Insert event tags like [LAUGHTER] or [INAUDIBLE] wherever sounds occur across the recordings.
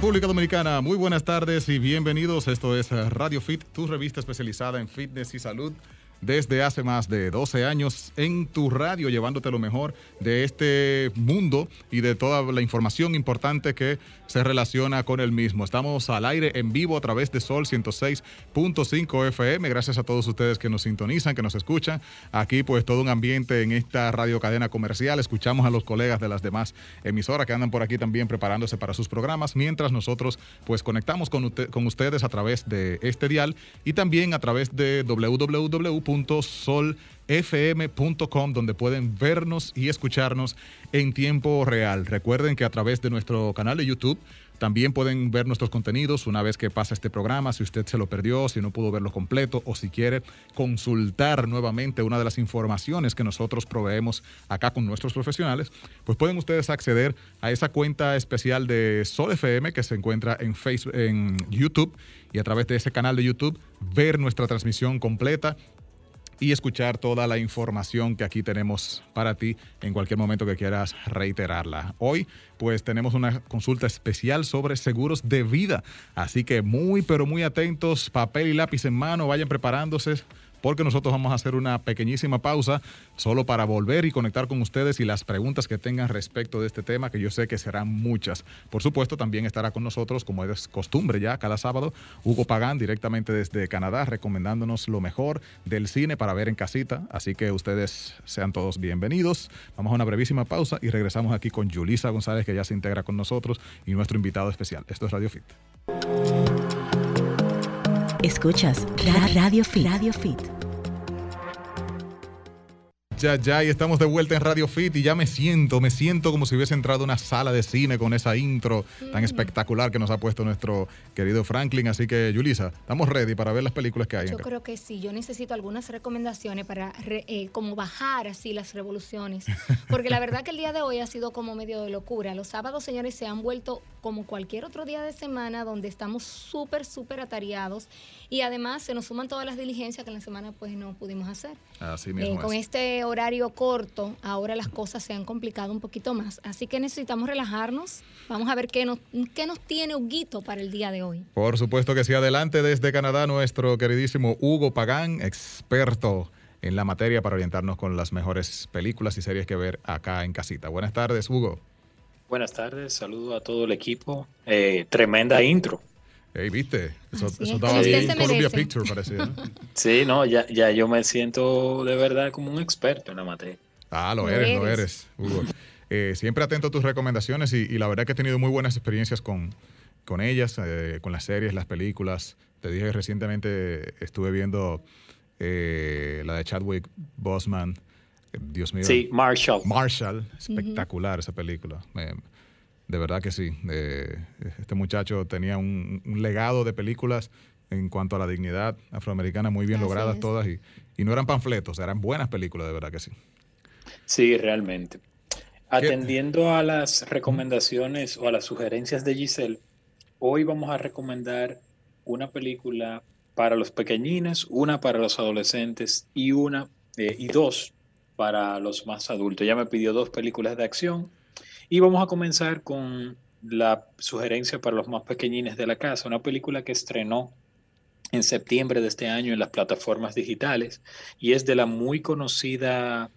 República Dominicana, muy buenas tardes y bienvenidos. Esto es Radio Fit, tu revista especializada en fitness y salud desde hace más de 12 años en tu radio, llevándote lo mejor de este mundo y de toda la información importante que se relaciona con el mismo. Estamos al aire en vivo a través de Sol 106.5 FM. Gracias a todos ustedes que nos sintonizan, que nos escuchan. Aquí pues todo un ambiente en esta radio cadena comercial. Escuchamos a los colegas de las demás emisoras que andan por aquí también preparándose para sus programas, mientras nosotros pues conectamos con, con ustedes a través de este dial y también a través de www solfm.com, donde pueden vernos y escucharnos en tiempo real. Recuerden que a través de nuestro canal de YouTube también pueden ver nuestros contenidos una vez que pasa este programa, si usted se lo perdió, si no pudo verlo completo o si quiere consultar nuevamente una de las informaciones que nosotros proveemos acá con nuestros profesionales, pues pueden ustedes acceder a esa cuenta especial de Sol FM que se encuentra en Facebook, en YouTube y a través de ese canal de YouTube ver nuestra transmisión completa y escuchar toda la información que aquí tenemos para ti en cualquier momento que quieras reiterarla. Hoy pues tenemos una consulta especial sobre seguros de vida, así que muy pero muy atentos, papel y lápiz en mano, vayan preparándose porque nosotros vamos a hacer una pequeñísima pausa solo para volver y conectar con ustedes y las preguntas que tengan respecto de este tema, que yo sé que serán muchas. Por supuesto, también estará con nosotros, como es costumbre ya, cada sábado, Hugo Pagán, directamente desde Canadá, recomendándonos lo mejor del cine para ver en casita. Así que ustedes sean todos bienvenidos. Vamos a una brevísima pausa y regresamos aquí con Julisa González, que ya se integra con nosotros, y nuestro invitado especial. Esto es Radio Fit. Escuchas Radio Fit. Ya, ya, y estamos de vuelta en Radio Fit y ya me siento, me siento como si hubiese entrado a una sala de cine con esa intro tan espectacular que nos ha puesto nuestro querido Franklin. Así que, Yulisa, estamos ready para ver las películas que hay. Yo creo que sí, yo necesito algunas recomendaciones para eh, como bajar así las revoluciones. Porque la verdad que el día de hoy ha sido como medio de locura. Los sábados, señores, se han vuelto como cualquier otro día de semana donde estamos súper, súper atareados y además se nos suman todas las diligencias que en la semana pues no pudimos hacer. Así mismo. Eh, con este horario corto, ahora las cosas se han complicado un poquito más. Así que necesitamos relajarnos. Vamos a ver qué nos, qué nos tiene Huguito para el día de hoy. Por supuesto que sí. Adelante desde Canadá nuestro queridísimo Hugo Pagán, experto en la materia para orientarnos con las mejores películas y series que ver acá en casita. Buenas tardes, Hugo. Buenas tardes, saludo a todo el equipo. Eh, tremenda intro. Hey, viste, eso, estaba bien Columbia Picture, parecía. [LAUGHS] Sí, no, ya, ya yo me siento de verdad como un experto en la materia. Ah, lo, eres, lo eres, Hugo. Eh, siempre atento a tus recomendaciones y, la verdad que he tenido muy buenas experiencias con, con ellas, eh, con las series, las películas. Te dije recientemente estuve viendo eh, la de Chadwick Boseman. Dios mío. Sí, Marshall. Marshall, espectacular esa película. De verdad que sí. este muchacho tenía un, legado de películas en cuanto a la dignidad afroamericana muy bien logradas todas y, no eran panfletos, eran buenas películas, de verdad que sí. Sí, realmente. Atendiendo a las recomendaciones o a las sugerencias de Giselle, hoy vamos a recomendar una película para los pequeñines, una para los adolescentes y una eh, y dos para los más adultos. Ya me pidió dos películas de acción y vamos a comenzar con la sugerencia para los más pequeñines de la casa, una película que estrenó en septiembre de este año en las plataformas digitales y es de la muy conocida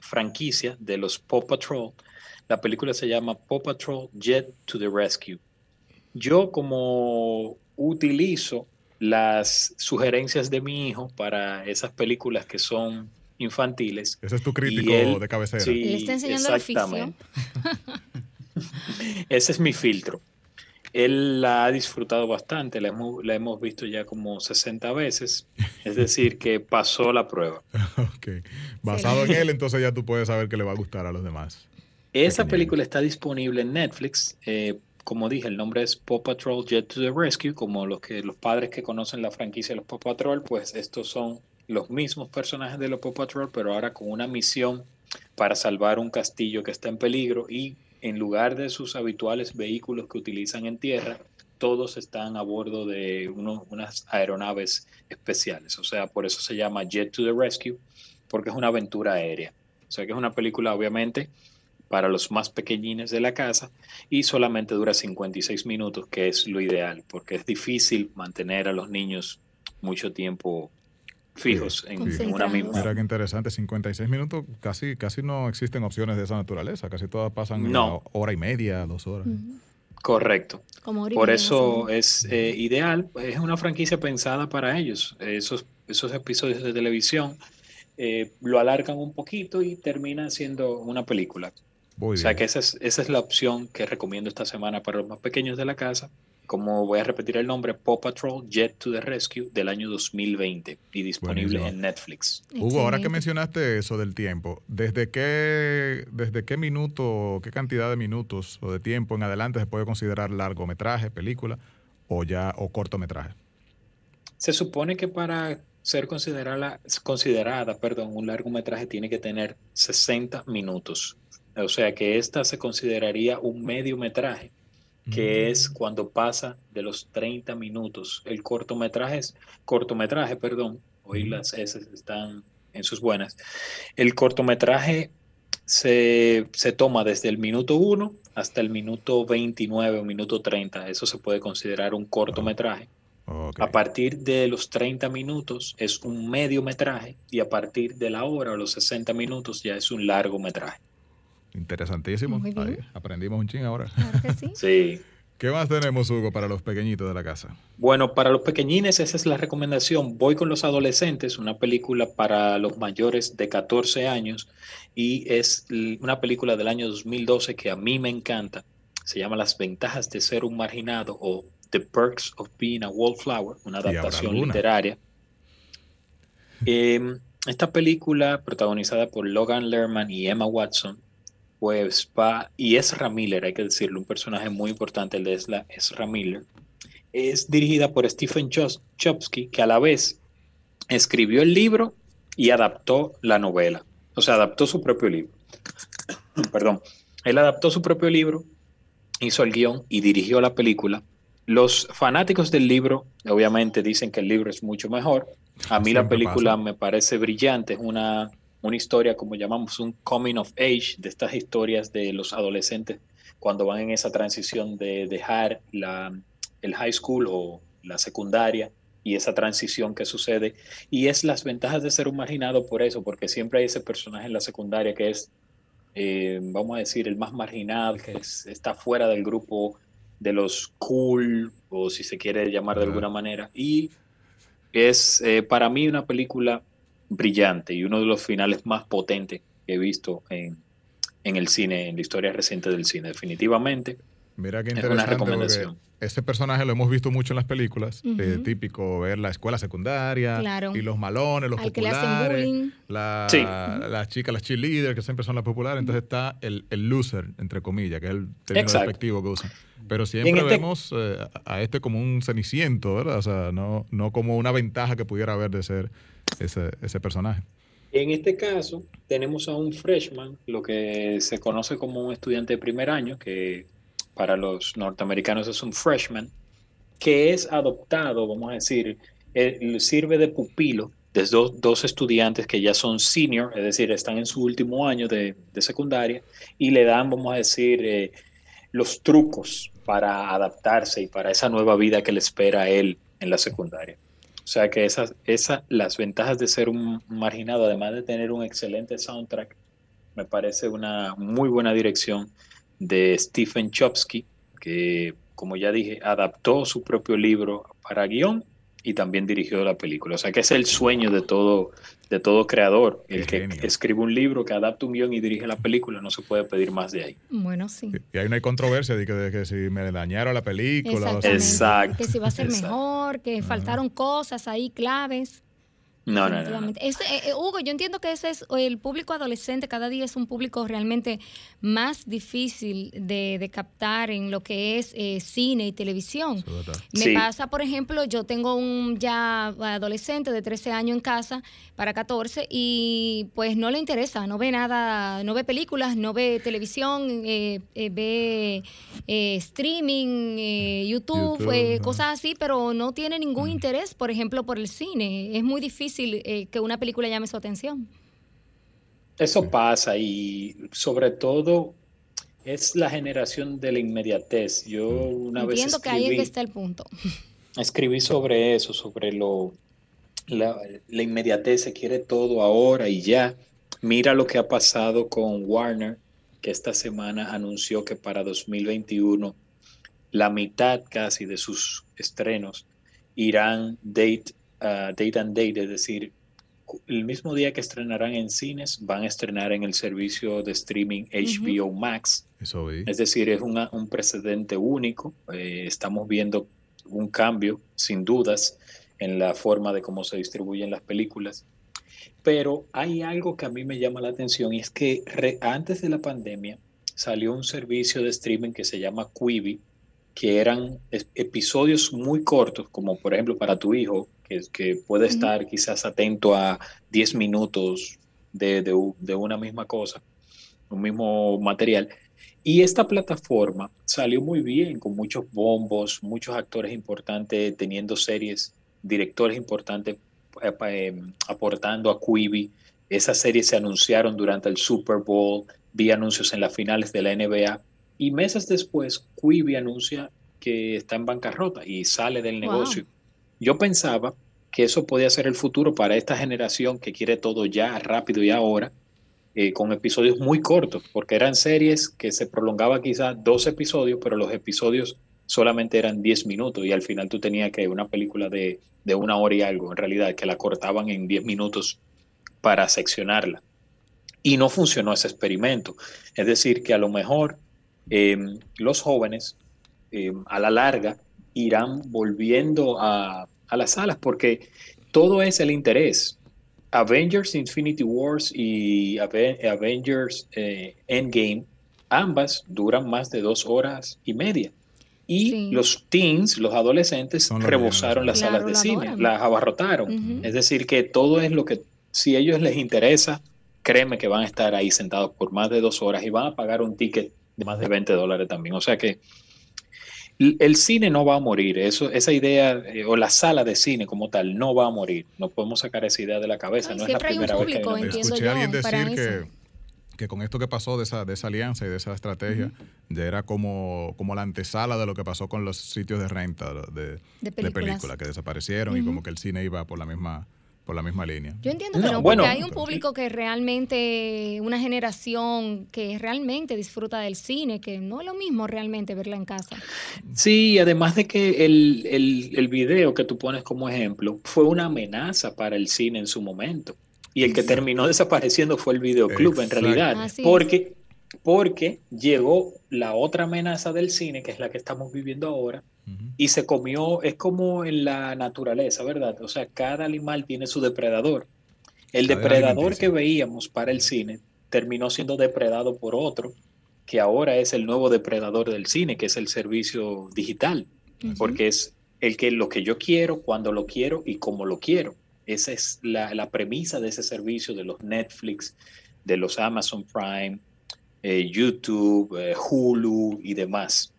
franquicia de los Paw Patrol. La película se llama Paw Patrol Jet to the Rescue. Yo como utilizo las sugerencias de mi hijo para esas películas que son infantiles. Ese es tu crítico de cabecera. Sí, él está enseñando exactamente. [LAUGHS] Ese es mi filtro. Él la ha disfrutado bastante, la hemos, la hemos, visto ya como 60 veces, es decir, que pasó la prueba. [LAUGHS] ok. Basado en él, entonces ya tú puedes saber que le va a gustar a los demás. Esa película está disponible en Netflix. Eh, como dije, el nombre es Paw Patrol Jet to the Rescue, como los, que, los padres que conocen la franquicia de los Paw Patrol, pues estos son los mismos personajes de los Paw Patrol, pero ahora con una misión para salvar un castillo que está en peligro y en lugar de sus habituales vehículos que utilizan en tierra, todos están a bordo de unas aeronaves especiales. O sea, por eso se llama Jet to the Rescue, porque es una aventura aérea. O sea, que es una película obviamente para los más pequeñines de la casa y solamente dura 56 minutos, que es lo ideal, porque es difícil mantener a los niños mucho tiempo fijos en, una misma. Mira qué interesante, 56 minutos, casi, casi no existen opciones de esa naturaleza, casi todas pasan una hora y media, dos horas. Correcto. Por eso es eh, ideal, es una franquicia pensada para ellos. Esos, esos episodios de televisión eh, lo alargan un poquito y termina siendo una película. o sea que esa es, esa es la opción que recomiendo esta semana para los más pequeños de la casa como voy a repetir el nombre, Paw Patrol Jet to the Rescue del año 2020 y disponible en Netflix. Hugo, ahora que mencionaste eso del tiempo, ¿desde qué, ¿desde qué minuto, qué cantidad de minutos o de tiempo en adelante se puede considerar largometraje, película o ya o cortometraje? Se supone que para ser considerada, considerada perdón, un largometraje tiene que tener 60 minutos. O sea que esta se consideraría un mediometraje que es cuando pasa de los 30 minutos. El cortometraje, es, cortometraje, perdón, hoy las S están en sus buenas. El cortometraje se, toma desde el minuto 1 hasta el minuto 29 o minuto 30. Eso se puede considerar un cortometraje. A partir de los 30 minutos es un mediometraje y a partir de la hora o los 60 minutos ya es un largometraje. Interesantísimo. aprendimos un ching ahora. [LAUGHS] sí. ¿Qué más tenemos, Hugo, para los pequeñitos de la casa? Bueno, para los pequeñines esa es la recomendación. Voy con los adolescentes, una película para los mayores de 14 años y es una película del año 2012 que a mí me encanta. Se llama Las ventajas de ser un marginado o The Perks of Being a Wallflower, una adaptación literaria. Em, esta película, protagonizada por Logan Lerman y Emma Watson, pues va, y Ezra Miller, hay que decirlo, un personaje muy importante, el de Ezra Miller, es dirigida por Stephen Chopsky, que a la vez escribió el libro y adaptó la novela, o sea, adaptó su propio libro. [COUGHS] Perdón, él adaptó su propio libro, hizo el guion y dirigió la película. Los fanáticos del libro, obviamente, dicen que el libro es mucho mejor. A mí la película me parece brillante, es una una historia como llamamos un coming of age, de estas historias de los adolescentes cuando van en esa transición de dejar la, el high school o la secundaria y esa transición que sucede. Y es las ventajas de ser un marginado por eso, porque siempre hay ese personaje en la secundaria que es, eh, vamos a decir, el más marginado, que está fuera del grupo de los cool, o si se quiere llamar de alguna manera. Y es eh, para mí una película brillante y uno de los finales más potentes que he visto en, el cine, en la historia reciente del cine, definitivamente. Mira qué interesante. Es una recomendación. Este personaje lo hemos visto mucho en las películas, eh, típico ver la escuela secundaria y los malones, los populares, la, las chicas, las cheerleaders, que siempre son las populares. Entonces está el, loser, entre comillas, que es el término despectivo que usan. Pero siempre este vemos eh, a este como un ceniciento, ¿verdad? O sea, no, no como una ventaja que pudiera haber de ser ese, personaje. En este caso, tenemos a un freshman, lo que se conoce como un estudiante de primer año, que para los norteamericanos es un freshman, que es adoptado, vamos a decir, sirve de pupilo de dos, estudiantes que ya son senior, es decir, están en su último año de, de secundaria, y le dan, vamos a decir, eh, los trucos para adaptarse y para esa nueva vida que le espera a él en la secundaria. O sea que esas, esas, las ventajas de ser un marginado, además de tener un excelente soundtrack, me parece una muy buena dirección de Stephen Chopsky, que como ya dije, adaptó su propio libro para guion y también dirigió la película. O sea que es el sueño de todo, de todo creador. El que escribe un libro, que adapta un guion y dirige la película, no se puede pedir más de ahí. Bueno, sí. Y ahí no hay controversia de que, si me dañaron la película. Exacto. Que si va a ser mejor, que faltaron cosas ahí claves. No, no, no. Eh, eh, Hugo, yo entiendo que ese es el público adolescente, cada día es un público realmente más difícil de, captar en lo que es eh, cine y televisión. Me pasa, por ejemplo, yo tengo un ya adolescente de 13 años en casa para 14 y pues no le interesa, no ve nada, no ve películas, no ve televisión, ve streaming, YouTube, cosas así, pero no tiene ningún mm. interés, por ejemplo, por el cine. Es muy difícil eh, que una película llame su atención. Eso pasa y sobre todo es la generación de la inmediatez. Yo una vez Entiendo que ahí es que está el punto. Escribí sobre eso, sobre lo la, la inmediatez, se quiere todo ahora y ya. Mira lo que ha pasado con Warner, que esta semana anunció que para 2021 la mitad casi de sus estrenos irán date, uh, date and date, es decir, el mismo día que estrenarán en cines, van a estrenar en el servicio de streaming HBO Max. Eso es decir, es una, un precedente único. Eh, estamos viendo un cambio, sin dudas, en la forma de cómo se distribuyen las películas. Pero hay algo que a mí me llama la atención y es que antes de la pandemia salió un servicio de streaming que se llama Quibi, que eran episodios muy cortos, como por ejemplo para tu hijo, que, que puede estar quizás atento a 10 minutos de, de, de una misma cosa, un mismo material. Y esta plataforma salió muy bien, con muchos bombos, muchos actores importantes teniendo series, directores importantes eh, em, aportando a Quibi. Esas series se anunciaron durante el Super Bowl, vi anuncios en las finales de la NBA y meses después Quibi anuncia que está en bancarrota y sale del negocio. Yo pensaba que eso podía ser el futuro para esta generación que quiere todo ya, rápido y ahora, eh, con episodios muy cortos, porque eran series que se prolongaba quizás dos episodios, pero los episodios solamente eran 10 minutos y al final tú tenías que una película de, de una hora y algo, en realidad, que la cortaban en 10 minutos para seccionarla. Y no funcionó ese experimento. Es decir, que a lo mejor em, los jóvenes em, a la larga irán volviendo a, a las salas porque todo es el interés. Avengers Infinity Wars y Avengers eh, Endgame, ambas duran más de dos horas y media. Y los teens, los adolescentes, rebosaron las salas de cine, las abarrotaron. Es decir, que todo es lo que, si a ellos les interesa, créeme que van a estar ahí sentados por más de dos horas y van a pagar un ticket de más de 20 dólares también. O sea que el cine no va a morir, eso, esa idea, eh, o la sala de cine como tal, no va a morir. No podemos sacar esa idea de la cabeza. no es la primera vez que Escuché a alguien decir que, que, con esto que pasó de esa, de esa alianza y de esa estrategia, ya era como, como la antesala de lo que pasó con los sitios de renta de, de películas que desaparecieron y como que el cine iba por la misma por la misma línea. Yo entiendo que no, porque hay un público que realmente, una generación que realmente disfruta del cine, que no es lo mismo realmente verla en casa. Sí, además de que el, el, el video que tú pones como ejemplo fue una amenaza para el cine en su momento. Y el que terminó desapareciendo fue el videoclub en realidad. porque, porque llegó la otra amenaza del cine, que es la que estamos viviendo ahora, y se comió, es como en la naturaleza, ¿verdad? O sea, cada animal tiene su depredador. El depredador que veíamos para el cine terminó siendo depredado por otro, que ahora es el nuevo depredador del cine, que es el servicio digital, porque es el que lo que yo quiero, cuando lo quiero y cómo lo quiero. Esa es la, premisa de ese servicio de los Netflix, de los Amazon Prime, eh, YouTube, eh, Hulu y demás.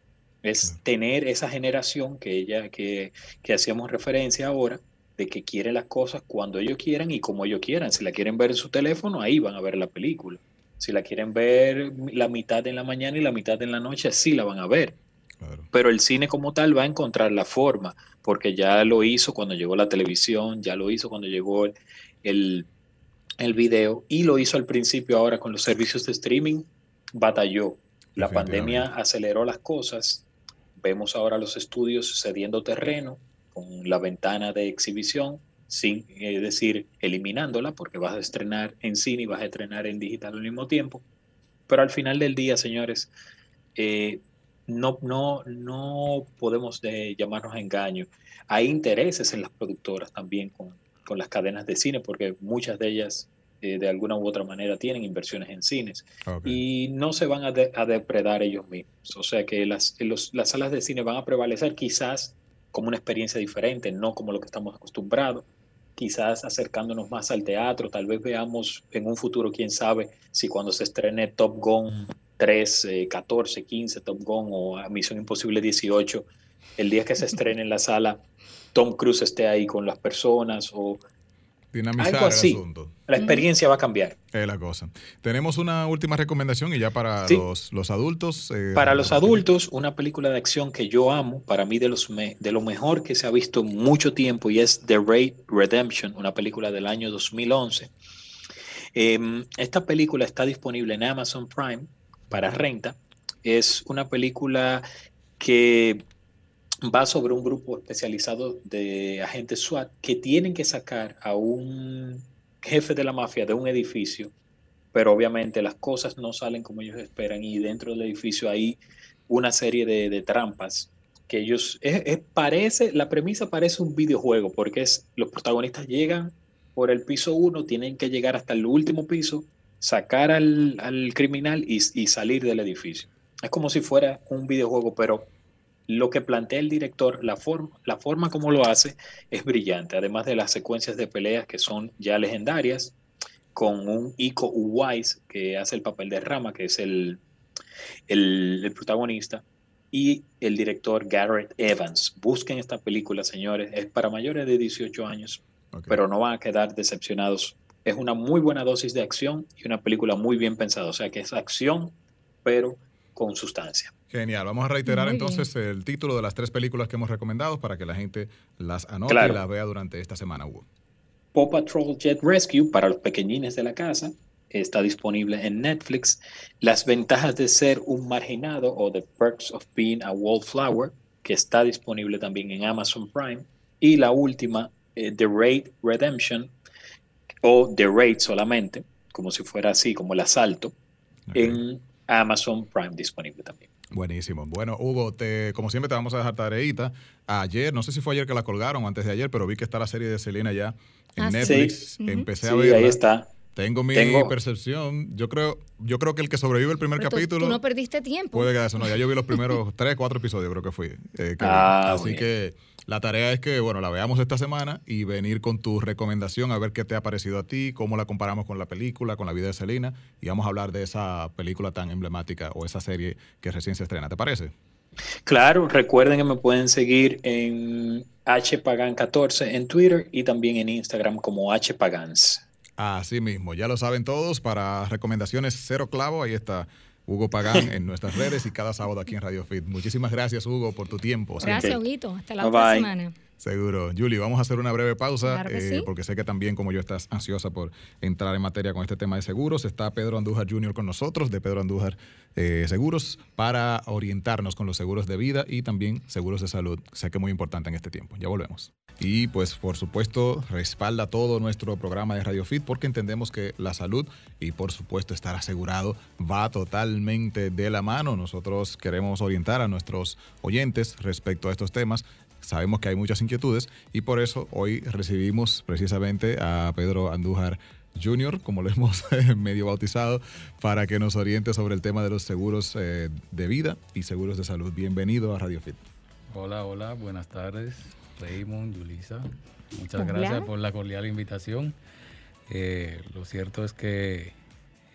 Es tener esa generación que ella, que, que hacíamos referencia ahora, de que quiere las cosas cuando ellos quieran y como ellos quieran. Si la quieren ver en su teléfono, ahí van a ver la película. Si la quieren ver la mitad en la mañana y la mitad en la noche, sí la van a ver. Pero el cine como tal va a encontrar la forma, porque ya lo hizo cuando llegó la televisión, ya lo hizo cuando llegó el, el video y lo hizo al principio ahora con los servicios de streaming, batalló. La pandemia aceleró las cosas Vemos ahora los estudios cediendo terreno con la ventana de exhibición, sin es decir, eliminándola, porque vas a estrenar en cine y vas a estrenar en digital al mismo tiempo. Pero al final del día, señores, eh, no, no, no podemos de llamarnos a engaño. Hay intereses en las productoras también con, con las cadenas de cine, porque muchas de ellas eh, de alguna u otra manera tienen inversiones en cines y no se van a, depredar ellos mismos. O sea que las, las salas de cine van a prevalecer quizás como una experiencia diferente, no como lo que estamos acostumbrados, quizás acercándonos más al teatro, tal vez veamos en un futuro, quién sabe, si cuando se estrene Top Gun 3, 14, 15, Top Gun o Misión Imposible 18, el día que se estrene en la sala, Tom Cruise esté ahí con las personas o dinamizar Algo así. el asunto. La experiencia va a cambiar. Es la cosa. Tenemos una última recomendación y ya para Sí. los, los adultos. eh, Para los adultos, una película de acción que yo amo, para mí de, los me- de lo mejor que se ha visto mucho tiempo, y es The Raid Redemption, una película del año 2011. Em, esta película está disponible en Amazon Prime para renta. Es una película que va sobre un grupo especializado de agentes SWAT que tienen que sacar a un jefe de la mafia de un edificio, pero obviamente las cosas no salen como ellos esperan y dentro del edificio hay una serie de, trampas que ellos, es- parece, la premisa parece un videojuego porque los protagonistas llegan por el piso uno, tienen que llegar hasta el último piso, sacar al, al criminal y salir del edificio. Es como si fuera un videojuego, pero lo que plantea el director, la forma, la forma como lo hace es brillante, además de las secuencias de peleas que son ya legendarias, con un Iko Uwais que hace el papel de Rama, que es el, el, el protagonista, y el director Garrett Evans. Busquen esta película, señores, es para mayores de 18 años, pero no van a quedar decepcionados. Es una muy buena dosis de acción y una película muy bien pensada, o sea que es acción, pero con sustancia. Genial. Vamos a reiterar Muy entonces el título de las tres películas que hemos recomendado para que la gente las anote Claro. y las vea durante esta semana, Hugo. Paw Patrol Jet Rescue para los pequeñines de la casa. Está disponible en Netflix. Las ventajas de ser un marginado o The Perks of Being a Wallflower, que está disponible también en Amazon Prime. Y la última, eh, The Raid Redemption o The Raid solamente, como si fuera así, como el asalto, en Amazon Prime disponible también. Buenísimo. Bueno, Hugo, te, como siempre te vamos a dejar tareita. Ayer, no sé si fue ayer que la colgaron o antes de ayer, pero vi que está la serie de Selena ya en Ah. Netflix. Sí. Empecé a Sí, verla. ahí está. Tengo mi Tengo- percepción. Yo creo, yo creo que el que sobrevive el primer Pero capítulo Tú, no perdiste tiempo. puede quedarse. No, ya yo vi los primeros [LAUGHS] tres, cuatro episodios, creo que fui. eh, que. Ah, Así bien. que la tarea es que, bueno, la veamos esta semana y venir con tu recomendación a ver qué te ha parecido a ti, cómo la comparamos con la película, con la vida de Selena, y vamos a hablar de esa película tan emblemática o esa serie que recién se estrena. ¿Te parece? Claro, recuerden que me pueden seguir en hpagan14 en Twitter y también en Instagram como hpagans. Así mismo, ya lo saben todos, para recomendaciones cero clavo, ahí está Hugo Pagán en nuestras redes y cada sábado aquí en Radio Fit. Muchísimas gracias, Hugo, por tu tiempo. Gracias. Huguito. Hasta la Bye otra bye. semana. Seguro. Julie, vamos a hacer una breve pausa Claro eh, sí. porque sé que también como yo estás ansiosa por entrar en materia con este tema de seguros. Está Pedro Andújar Jr. con nosotros de Pedro Andújar eh, Seguros para orientarnos con los seguros de vida y también seguros de salud. Sé que es muy importante en este tiempo. Ya volvemos. Y pues por supuesto respalda todo nuestro programa de Radio Fit porque entendemos que la salud y por supuesto estar asegurado va totalmente de la mano. Nosotros queremos orientar a nuestros oyentes respecto a estos temas sabemos que hay muchas inquietudes y por eso hoy recibimos precisamente a Pedro Andújar Jr., como lo [LAUGHS] hemos medio bautizado, para que nos oriente sobre el tema de los seguros eh, de vida y seguros de salud. Bienvenido a Radio Fit. Hola, hola, buenas tardes, Raymond, Yulisa. Muchas Hola. gracias por la cordial invitación. Eh, lo cierto es que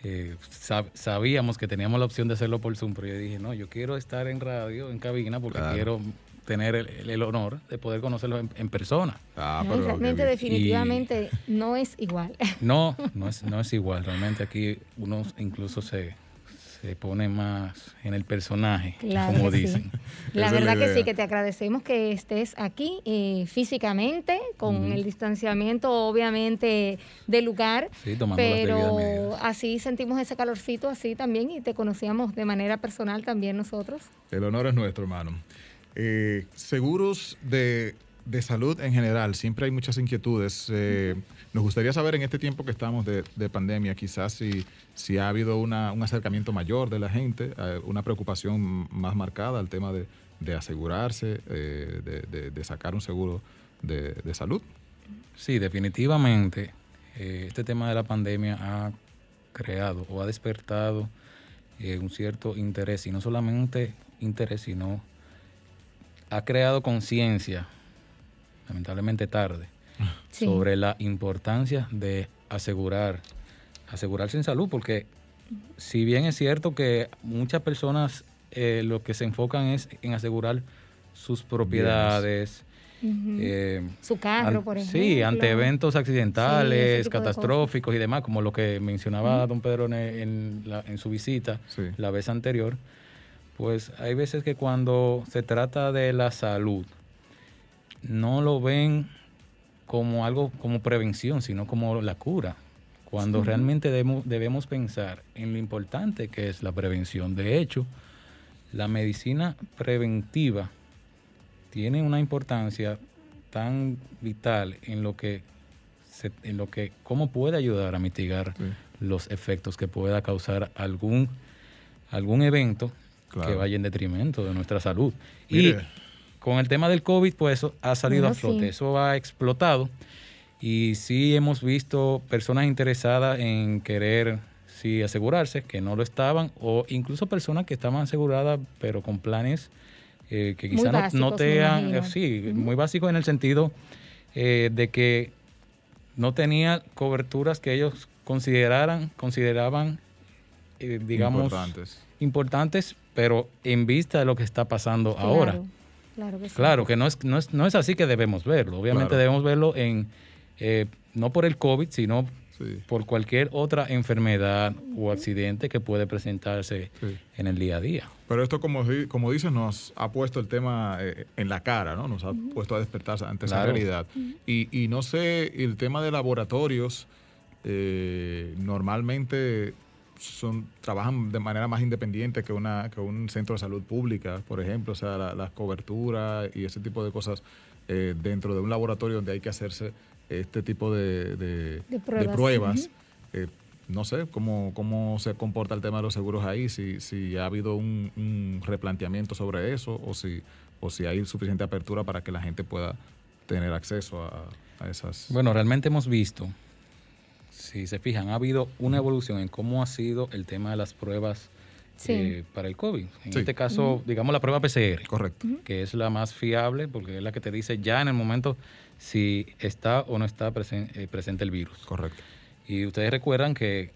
eh, sab- sabíamos que teníamos la opción de hacerlo por Zoom, pero yo dije, no, yo quiero estar en radio, en cabina, porque Claro. quiero tener el, honor de poder conocerlo en, en persona. Ah, No, pero qué realmente, definitivamente, no es igual. [LAUGHS] No, no es, no es igual, realmente aquí uno incluso se, se pone más en el personaje, Claro como sí. [LAUGHS] dicen. La verdad que sí, que te agradecemos que estés aquí eh, físicamente, con el distanciamiento obviamente del lugar, Sí, tomando pero así sentimos ese calorcito así también y te conocíamos de manera personal también nosotros. El honor es nuestro, hermano. Eh, seguros de, de salud en general, siempre hay muchas inquietudes. Eh, nos gustaría saber en este tiempo que estamos de, de pandemia, quizás si, si ha habido un acercamiento mayor de la gente, eh, una preocupación más marcada al tema de, de asegurarse, eh, de, de- sacar un seguro de, salud. Sí, definitivamente este tema de la pandemia ha creado o ha despertado un cierto interés, y no solamente interés, sino ha creado conciencia, lamentablemente tarde, Sí. sobre la importancia de asegurar, asegurarse en salud, porque si bien es cierto que muchas personas eh, lo que se enfocan es en asegurar sus propiedades, eh, Su carro, por ejemplo. Sí, ante eventos accidentales, catastróficos y demás, como lo que mencionaba don Pedro en, en la- en su visita Sí. la vez anterior. Pues hay veces que cuando se trata de la salud, no lo ven como algo como prevención, sino como la cura. Cuando realmente debemos, debemos pensar en lo importante que es la prevención. De hecho, la medicina preventiva tiene una importancia tan vital en lo que se- en lo que cómo puede ayudar a mitigar Sí. los efectos que pueda causar algún algún evento Claro. que vaya en detrimento de nuestra salud. Mire. Y con el tema del COVID, pues eso ha salido Bueno, a flote, sí. eso ha explotado y sí hemos visto personas interesadas en querer sí asegurarse que no lo estaban o incluso personas que estaban aseguradas pero con planes eh, que quizás no, te han, eh, sí, muy básicos en el sentido eh, de que no tenía coberturas que ellos consideraran, consideraban, eh, digamos, Importantes. importantes, pero en vista de lo que está pasando ahora. Claro, que sí. Claro, que no es, no es, no es así que debemos verlo. Obviamente Claro. debemos verlo en, eh, no por el COVID, sino Sí. por cualquier otra enfermedad o accidente que puede presentarse Sí. en el día a día. Pero esto, como, di- como dices, nos ha puesto el tema eh, en la cara, ¿no? Nos ha puesto a despertar ante esa realidad. Y, y no sé, el tema de laboratorios, eh, normalmente son trabajan de manera más independiente que, una, que un centro de salud pública, por ejemplo, o sea, la- las coberturas y ese tipo de cosas eh, dentro de un laboratorio donde hay que hacerse este tipo de, de- De pruebas, pruebas. Eh, no sé cómo, cómo se comporta el tema de los seguros ahí, si, si ha habido un, un replanteamiento sobre eso o si, o si hay suficiente apertura para que la gente pueda tener acceso a, a esas... Bueno, realmente hemos visto, si se fijan, ha habido una evolución en cómo ha sido el tema de las pruebas Sí. eh, para el COVID. En Sí. este caso, digamos la prueba PCR. Correcto. que es la más fiable porque es la que te dice ya en el momento si está o no está presen- eh, presente el virus. Correcto. Y ustedes recuerdan que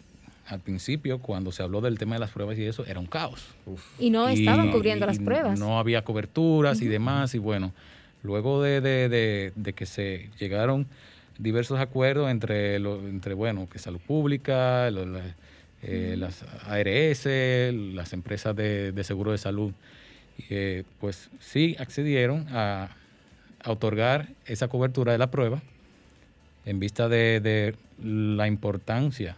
al principio, cuando se habló del tema de las pruebas y eso, era un caos. Y no Y- estaban cubriendo y las pruebas. No había coberturas y demás. Y bueno, luego de, de- de- de que se llegaron diversos acuerdos entre, lo- entre bueno, que salud pública, lo- la- eh, las ARS, las empresas de, de seguro de salud, eh, pues sí accedieron a, a otorgar esa cobertura de la prueba en vista de, de la importancia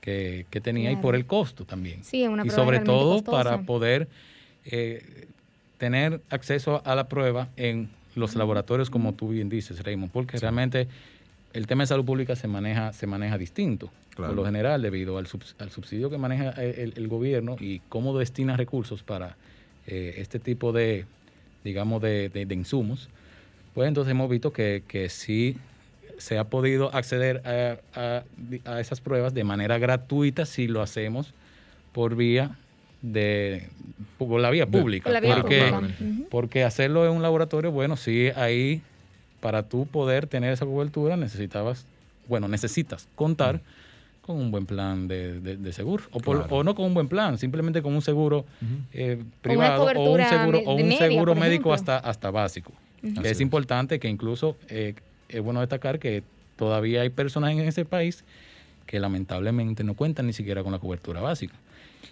que, que tenía y por el costo también. Sí, es una y sobre todo costosa. para poder eh, tener acceso a la prueba en los laboratorios, como tú bien dices, Raymond, porque realmente el tema de salud pública se maneja, se maneja distinto. Claro. Por lo general, debido al, subs- al subsidio que maneja el, el gobierno y cómo destina recursos para eh, este tipo de, digamos, de, de- de insumos, pues entonces hemos visto que, que sí se ha podido acceder a, a- a esas pruebas de manera gratuita si lo hacemos por vía de por la vía pública. Por la vía porque, pública. Porque hacerlo en un laboratorio, bueno, sí, ahí para tú poder tener esa cobertura necesitabas, bueno, necesitas contar con un buen plan de, de- de seguro. O, por- Claro. o no con un buen plan, simplemente con un seguro eh, privado o un seguro, o un media, seguro médico hasta, hasta básico. Es es. importante que incluso eh, es bueno destacar que todavía hay personas en ese país que lamentablemente no cuentan ni siquiera con la cobertura básica.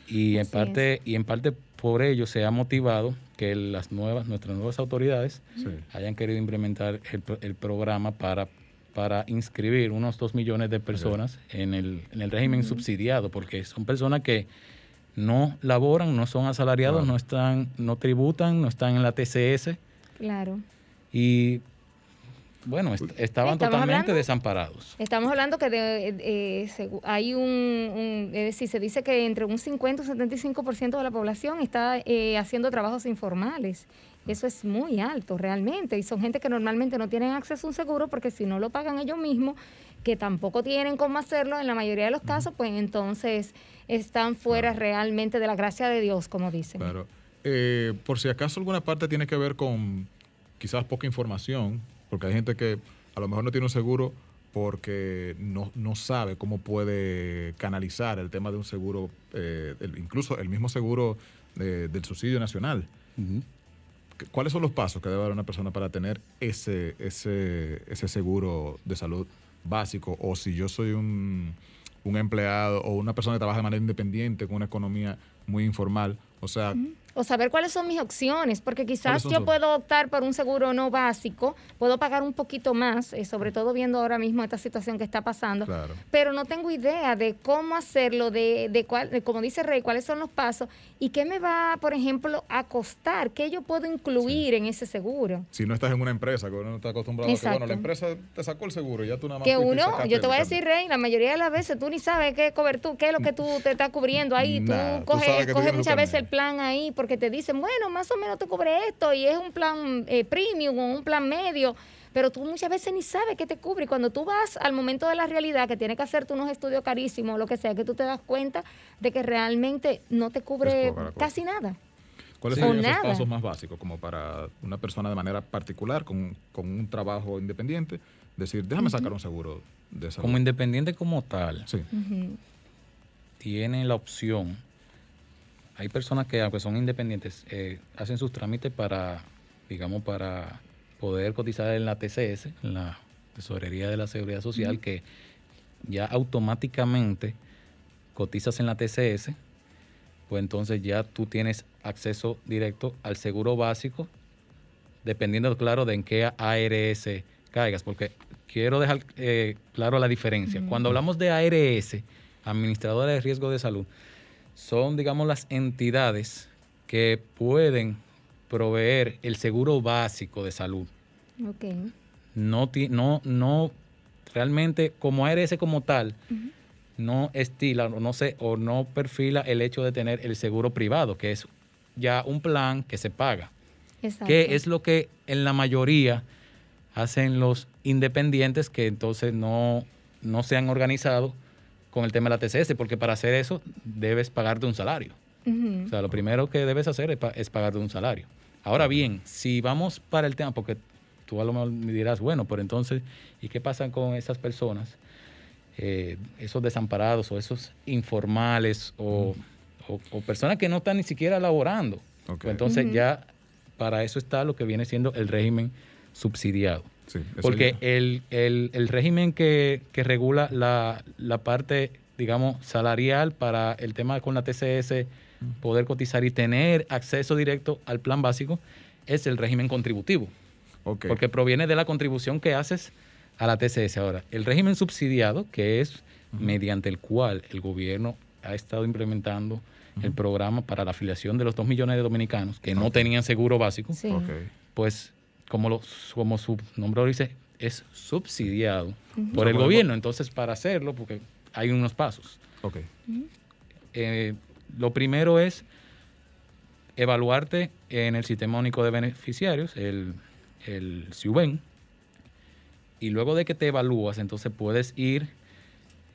Y en parte, y en parte por ello se ha motivado que las nuevas, nuestras nuevas autoridades Sí. hayan querido implementar el, el programa para, para inscribir unos dos millones de personas en, el, en el régimen subsidiado, porque son personas que no laboran, no son asalariados, Claro. no están, no tributan, no están en la TCS Claro. y bueno, est- estaban Estamos totalmente hablando- desamparados. Estamos hablando que de- eh, hay un, un- es decir, se dice que entre un 50 y un 75% de la población está eh, haciendo trabajos informales. Eso es muy alto realmente y son gente que normalmente no tienen acceso a un seguro porque si no lo pagan ellos mismos, que tampoco tienen cómo hacerlo en la mayoría de los casos, pues entonces están fuera realmente de la gracia de Dios, como dicen. Claro. Eh, por si acaso alguna parte tiene que ver con quizás poca información, porque hay gente que a lo mejor no tiene un seguro porque no, no sabe cómo puede canalizar el tema de un seguro, eh, el- incluso el mismo seguro de- del subsidio nacional. ¿cuáles son los pasos que debe dar una persona para tener ese, ese, ese seguro de salud básico? O si yo soy un, un empleado o una persona que trabaja de manera independiente con una economía muy informal, o sea, o saber cuáles son mis opciones, porque quizás yo puedo optar por un seguro no básico, puedo pagar un poquito más, eh, sobre todo viendo ahora mismo esta situación que está pasando, Claro. pero no tengo idea de cómo hacerlo, de, de, cuál, de como dice Rey, cuáles son los pasos y qué me va, por ejemplo, a costar, qué yo puedo incluir en ese seguro. si no estás en una empresa, que uno no está acostumbrado a que, bueno, la Exacto. empresa te sacó el seguro, ya tú nada más Que y uno, yo te voy a decir, Rey, la mayoría de las veces tú ni sabes qué cobertura, qué es lo que tú te estás cubriendo ahí. Nah, tú coges, tú muchas veces el plan ahí porque te dicen, bueno, más o menos te cubre esto y es un plan eh, premium o un plan medio. Pero tú muchas veces ni sabes qué te cubre. Y cuando tú vas al momento de la realidad, que tienes que hacerte unos estudios carísimos o lo que sea, que tú te das cuenta de que realmente no te cubre casi nada. ¿Cuáles Sí. esos nada. pasos más básicos como para una persona de manera particular con, con un trabajo independiente decir, déjame sacar un seguro de salud? Como independiente como tal, Sí, tiene la opción. Hay personas que, aunque son independientes, eh, hacen sus trámites para, digamos, para poder cotizar en la TCS, en la Tesorería de la Seguridad Social, que ya automáticamente cotizas en la TCS, pues entonces ya tú tienes acceso directo al seguro básico, dependiendo, claro, de en qué ARS caigas, porque quiero dejar eh, claro la diferencia. Cuando hablamos de ARS, Administradora de Riesgo de Salud, son, digamos, las entidades que pueden proveer el seguro básico de salud. Ok. No, no, no, realmente como ARS como tal, no estila, o no sé, o no perfila el hecho de tener el seguro privado, que es ya un plan que se paga Exacto. que es lo que en la mayoría hacen los independientes que entonces no, no se han organizado con el tema de la TCS, porque para hacer eso debes pagarte un salario. O sea, lo primero que debes hacer es, pa- es pagarte un salario. Ahora bien, si vamos para el tema, porque tú a lo mejor me dirás, bueno, pero entonces, ¿y qué pasa con esas personas, eh, esos desamparados o esos informales o, o- o personas que no están ni siquiera laborando? Ok. Pues entonces ya para eso está lo que viene siendo el régimen subsidiado. Sí. Porque el, el- el régimen que, que regula la, la parte, digamos, salarial para el tema con la TCS, poder cotizar y tener acceso directo al plan básico, es el régimen contributivo. Porque proviene de la contribución que haces a la TCS. Ahora, el régimen subsidiado, que es mediante el cual el gobierno ha estado implementando el programa para la afiliación de los dos millones de dominicanos que no tenían seguro básico, Sí. Pues como, lo, como su nombre lo dice, es subsidiado por el gobierno. Entonces, para hacerlo, porque hay unos pasos. Ok. Eh, lo primero es evaluarte en el Sistema Único de Beneficiarios, el, el SIUBEN, y luego de que te evalúas, entonces puedes ir,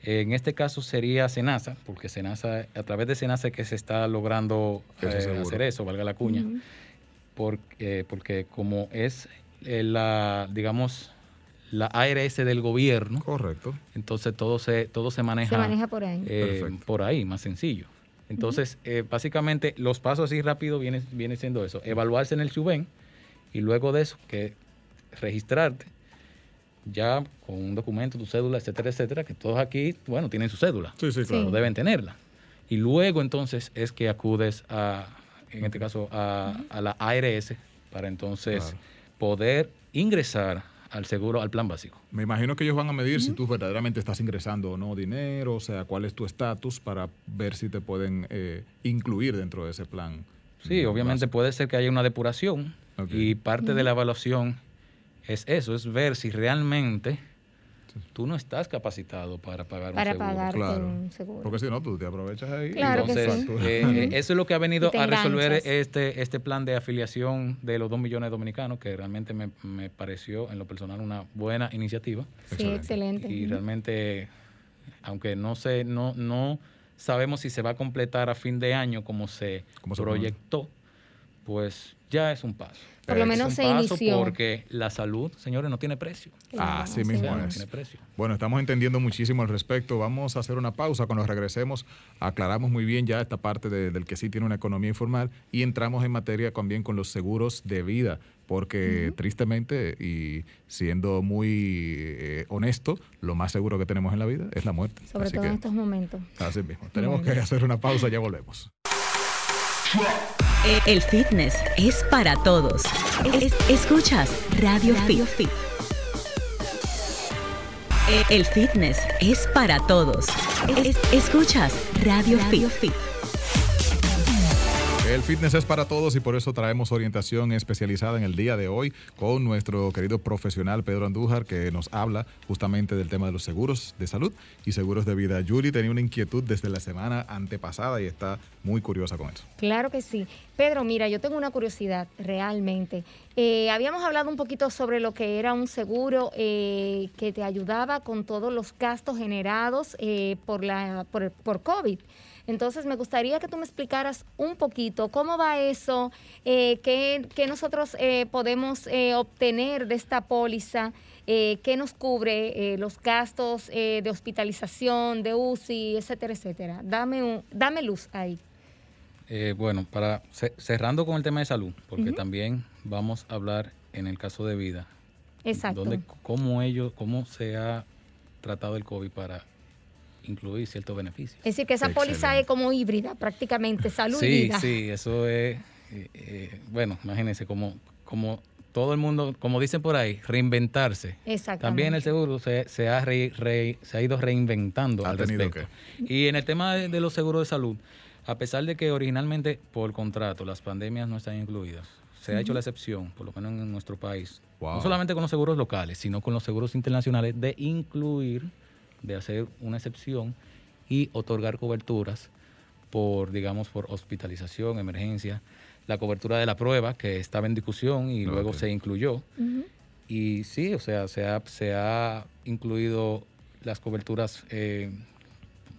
en este caso sería SENASA, porque SENASA, a través de SENASA que se está logrando eh, hacer eso, valga la cuña, Ujú. Porque, porque como es eh, la, digamos, la ARS del gobierno, Correcto. entonces todo se, todo se maneja, Se maneja por ahí. eh, por ahí, más sencillo. Entonces, eh, básicamente, los pasos así rápido viene, viene siendo eso, evaluarse en el SUBEN y luego de eso, que registrarte ya con un documento, tu cédula, etcétera, etcétera, que todos aquí, bueno, tienen su cédula, Sí, sí, claro. o deben tenerla. Y luego entonces es que acudes a, en este caso, a, a la ARS para entonces Claro. poder ingresar al seguro, al plan básico. Me imagino que ellos van a medir si tú verdaderamente estás ingresando o no dinero, o sea, cuál es tu estatus para ver si te pueden eh, incluir dentro de ese plan. Sí, mm, obviamente básico. puede ser que haya una depuración y parte de la evaluación es eso, es ver si realmente tú no estás capacitado para pagar para un seguro. pagarte claro. un seguro. Porque si no, tú te aprovechas ahí. Claro que Entonces, sí. eh, eh, eso es lo que ha venido a resolver enganchas. este, este plan de afiliación de los dos millones de dominicanos, que realmente me, me pareció en lo personal una buena iniciativa. sí, Excelente. excelente. Y realmente, aunque no sé, no, no sabemos si se va a completar a fin de año como se Como se proyectó, pues ya es un paso. Por lo Es menos un se paso inició. Porque la salud, señores, no tiene precio. Claro, Así mismo No es. tiene precio. Bueno, estamos entendiendo muchísimo al respecto. Vamos a hacer una pausa. Cuando regresemos, aclaramos muy bien ya esta parte de- del que sí tiene una economía informal y entramos en materia también con los seguros de vida, porque tristemente y siendo muy eh, honesto, lo más seguro que tenemos en la vida es la muerte. Sobre Así todo que, en estos momentos. así mismo. Tenemos que hacer una pausa, ya volvemos. El fitness es para todos. Es- escuchas Radio, Fit. Eh, El fitness es para todos. Es- escuchas Radio, Fit. El fitness es para todos y por eso traemos orientación especializada en el día de hoy con nuestro querido profesional Pedro Andújar que nos habla justamente del tema de los seguros de salud y seguros de vida. Yuri tenía una inquietud desde la semana antepasada y está muy curiosa con eso. Claro que sí. Pedro, mira, yo tengo una curiosidad realmente. Eh, habíamos hablado un poquito sobre lo que era un seguro eh, que te ayudaba con todos los gastos generados eh, por, la, por, por COVID. Entonces, me gustaría que tú me explicaras un poquito cómo va eso, eh, qué, qué nosotros eh, podemos eh, obtener de esta póliza, eh, qué nos cubre eh, los gastos de hospitalización, de UCI, etcétera, etcétera. Dame, un, dame luz ahí. Eh, bueno, para ce- cerrando con el tema de salud, porque también vamos a hablar en el caso de vida, Exacto. donde cómo ellos, cómo se ha tratado el COVID para incluir ciertos beneficios. Es decir, que esa póliza es como híbrida, prácticamente, salud y Sí, vida. sí, eso es, eh, eh, bueno, imagínense como, como todo el mundo, como dicen por ahí, reinventarse. Exactamente. También el seguro se, se ha, re- re- se ha ido reinventando Ha al tenido respecto. Y en el tema de, de los seguros de salud, a pesar de que originalmente por contrato las pandemias no están incluidas, se ha hecho la excepción, por lo menos en nuestro país, Wow. no solamente con los seguros locales, sino con los seguros internacionales, de incluir, de hacer una excepción y otorgar coberturas por, digamos, por hospitalización, emergencia, la cobertura de la prueba, que estaba en discusión y luego se incluyó. Y sí, o sea, se ha, se ha incluido las coberturas eh,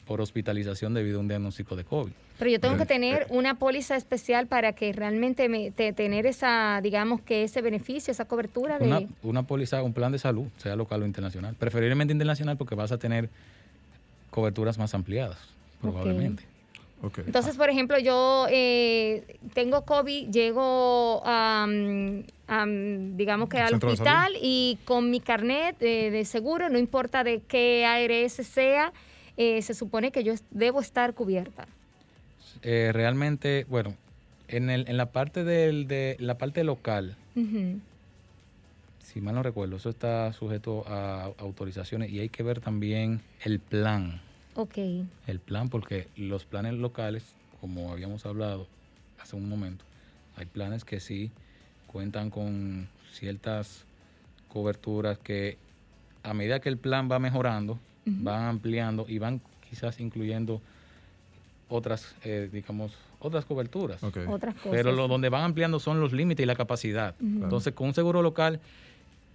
por hospitalización debido a un diagnóstico de COVID. Pero yo tengo que tener una póliza especial para que realmente me, te- tener esa, digamos que ese beneficio, esa cobertura de... Una, una póliza, un plan de salud, sea local o internacional. Preferiblemente internacional porque vas a tener coberturas más ampliadas, probablemente. Ok. Entonces, por ejemplo, yo eh, tengo COVID, llego a, mm, digamos que al hospital y con mi carnet de, de seguro, no importa de qué ARS sea, eh, se supone que yo debo estar cubierta. Eh, realmente, bueno, en, el, en la parte del, de la parte local, si mal no recuerdo, eso está sujeto a autorizaciones y hay que ver también el plan. Ok, el plan, porque los planes locales, como habíamos hablado hace un momento, hay planes que sí cuentan con ciertas coberturas que a medida que el plan va mejorando, van ampliando y van quizás incluyendo otras, eh, digamos, otras coberturas. Ok. otras cosas. Pero lo donde van ampliando son los límites y la capacidad. Entonces, con un seguro local,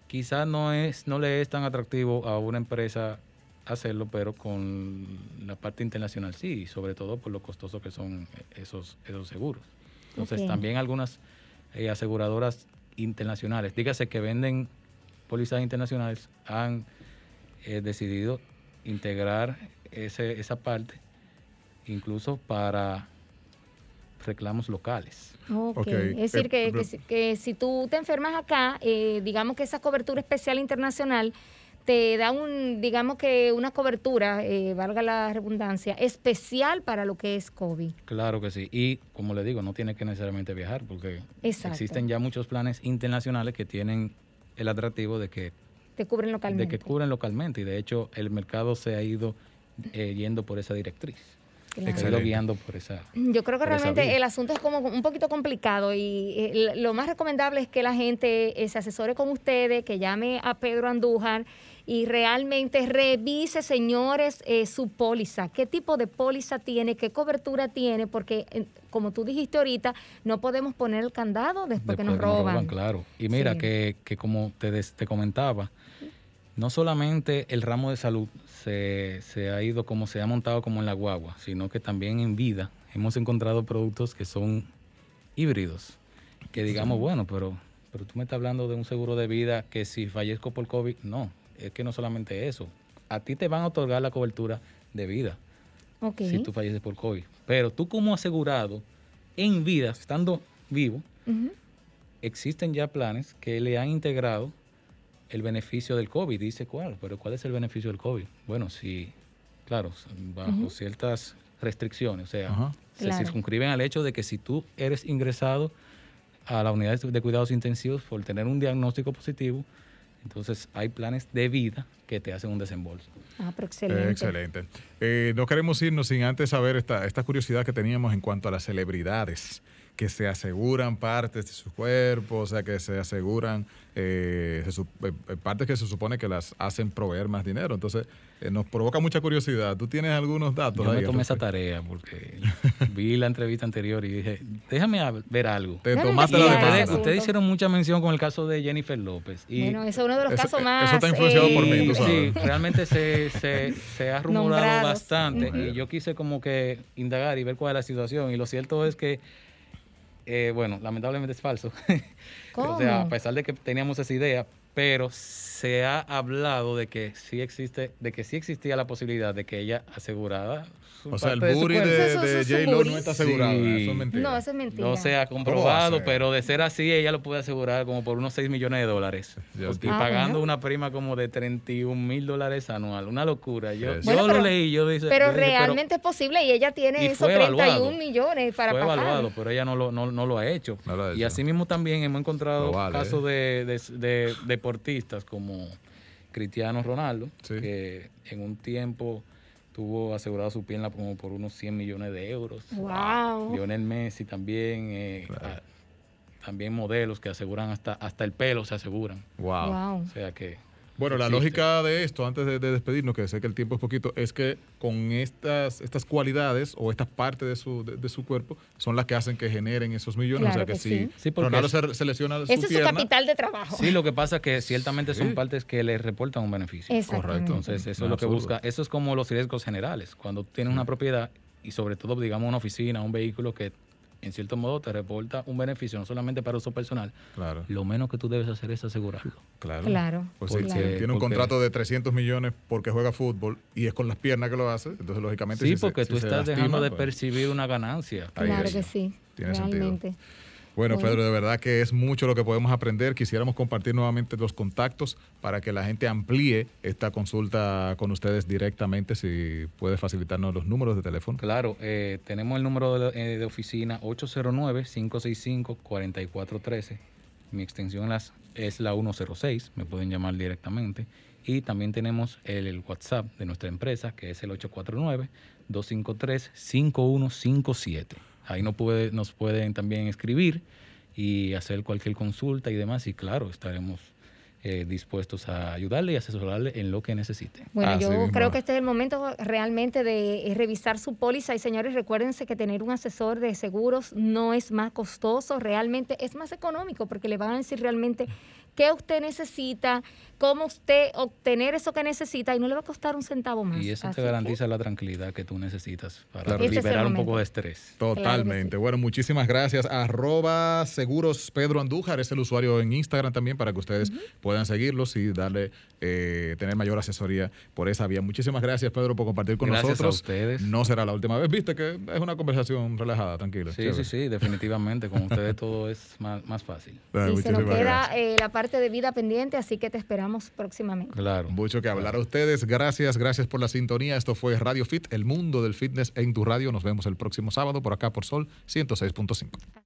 quizás no es, no le es tan atractivo a una empresa hacerlo, pero con la parte internacional sí, y sobre todo por lo costoso que son esos, esos seguros. Entonces, también algunas eh, aseguradoras internacionales, dígase que venden pólizas internacionales, han eh, decidido integrar ese, esa parte incluso para reclamos locales. Ok, Ok, es decir, eh, que, que si- que si tú te enfermas acá, eh, digamos que esa cobertura especial internacional te da un, digamos que una cobertura, eh, valga la redundancia, especial para lo que es COVID. Claro que sí. Y como le digo, no tiene que necesariamente viajar porque Exacto. existen ya muchos planes internacionales que tienen el atractivo de que, Te cubren de localmente. que cubren localmente. Y de hecho el mercado se ha ido eh, yendo por esa directriz. Claro. Guiando por esa... Yo creo que realmente el asunto es como un poquito complicado y eh, lo más recomendable es que la gente eh, se asesore con ustedes, que llame a Pedro Andújar y realmente revise, señores, eh, su póliza. ¿Qué tipo de póliza tiene? ¿Qué cobertura tiene? Porque, eh, como tú dijiste ahorita, no podemos poner el candado después, que nos roban. claro. Y mira Sí. que, que como te, des- te comentaba, no solamente el ramo de salud se, se ha ido como se ha montado como en la guagua, sino que también en vida hemos encontrado productos que son híbridos. que digamos, bueno, pero, pero tú me estás hablando de un seguro de vida que si fallezco por COVID, no, es que no solamente eso. A ti te van a otorgar la cobertura de vida si tú falleces por COVID. Pero tú como asegurado, en vida, estando vivo, existen ya planes que le han integrado el beneficio del COVID. Dice cuál, pero ¿cuál es el beneficio del COVID? Bueno, si, claro, bajo ciertas restricciones, o sea, se Claro. circunscriben al hecho de que si tú eres ingresado a la unidad de cuidados intensivos por tener un diagnóstico positivo, entonces hay planes de vida que te hacen un desembolso. Ah, pero Eh, excelente. excelente. Eh, no queremos irnos sin antes saber esta, esta curiosidad que teníamos en cuanto a las celebridades que se aseguran partes de su cuerpo, o sea, que se aseguran eh, se eh, eh, partes que se supone que las hacen proveer más dinero. Entonces, eh, nos provoca mucha curiosidad. ¿Tú tienes algunos datos? Yo ahí me tomé esa tarea porque vi la entrevista anterior y dije, déjame ver algo. Te tomaste la. Ustedes, ustedes hicieron mucha mención con el caso de Jennifer López. Y bueno, ese es uno de los Eso- casos eso más. está influenciado por mí, tú Sí, sabes. realmente se, se, se ha rumorado Nombrados. bastante y yo quise como que indagar y ver cuál es la situación y lo cierto es que, eh, bueno, lamentablemente es falso. [LAUGHS] o sea, a ¿Cómo? pesar de que teníamos esa idea, pero se ha hablado de que sí existe, de que sí existía la posibilidad de que ella asegurara su O sea, el de booty de, de J-Lo booty. no está asegurado. Sí. Eso es mentira. No, eso es mentira. No se ha ¿Cómo va a comprobado, pero de ser así, ella lo puede asegurar como por unos 6 millones de dólares. Y. Ah, pagando una prima como de 31 mil dólares anual. Una locura. Yo, Sí. yo Bueno, lo pero- leí yo dije, Pero yo dije, realmente es posible y ella tiene y esos fue 31 evaluado. millones para fue pagar. evaluado, pero ella no lo, no, no lo ha hecho. No lo ha Y hecho. asimismo también hemos encontrado vale, casos de, de- de deportistas como Cristiano Ronaldo, Sí. que en un tiempo tuvo asegurado su pierna como por unos 100 millones de euros. Wow. Lionel Messi también, eh, Claro. también modelos que aseguran hasta, hasta el pelo se aseguran. Wow. Wow. O sea que Bueno, la existe. lógica de esto, antes de, de despedirnos, que sé que el tiempo es poquito, es que con estas, estas cualidades o estas partes de su, de, de su cuerpo son las que hacen que generen esos millones. Claro o sea que, que si sí. Ronaldo es- se, se lesiona su Ese es su pierna, capital de trabajo. Sí, lo que pasa es que ciertamente Sí. son partes que le reportan un beneficio. Correcto. Entonces, eso No, es lo que absurdo. busca. Eso es como los riesgos generales. Cuando tienes una propiedad y sobre todo, digamos, una oficina, un vehículo que en cierto modo te reporta un beneficio, no solamente para uso personal, Claro, lo menos que tú debes hacer es asegurarlo. claro. Claro, Pues si- Porque- si tiene un porque- contrato de 300 millones porque juega fútbol y es con las piernas que lo hace, entonces lógicamente Sí, si se- porque si tú se estás lastima, dejando de pues, percibir una ganancia. Claro que sí. Tiene sentido. realmente. Bueno, Bueno. Pedro, de verdad que es mucho lo que podemos aprender. Quisiéramos compartir nuevamente los contactos para que la gente amplíe esta consulta con ustedes directamente. Si puede facilitarnos los números de teléfono. Claro, eh, tenemos el número de, eh, de oficina 809-565-4413. Mi extensión las- es la 106, me pueden llamar directamente. Y también tenemos el, el WhatsApp de nuestra empresa, que es el 849-253-5157. Ahí nos, puede, nos pueden también escribir y hacer cualquier consulta y demás. Y claro, estaremos eh, dispuestos a ayudarle y asesorarle en lo que necesite. Bueno, Así yo mismo creo que este es el momento realmente de eh, revisar su póliza y señores, recuérdense que tener un asesor de seguros no es más costoso, realmente es más económico porque le van a decir realmente qué usted necesita, cómo usted obtener eso que necesita y no le va a costar un centavo más. Y eso Así te que- garantiza la tranquilidad que tú necesitas para Claro. Este liberar un poco de estrés. Totalmente. sí. Bueno, muchísimas gracias. Arroba Seguros Pedro Andújar es el usuario en Instagram también para que ustedes puedan seguirlos y darle, eh, tener mayor asesoría por esa vía. Muchísimas gracias, Pedro, por compartir con Gracias a nosotros. ustedes. No será la última vez. Viste que es una conversación relajada, tranquila. Sí, chévere. sí, sí, definitivamente. Con ustedes todo es más, más fácil. Sí, se nos queda eh, la parte de vida pendiente, así que te esperamos próximamente. Claro. Mucho que hablar a ustedes. Gracias, gracias por la sintonía. Esto fue Radio Fit, el mundo del fitness en tu radio. Nos vemos el próximo sábado por acá por Sol 106.5.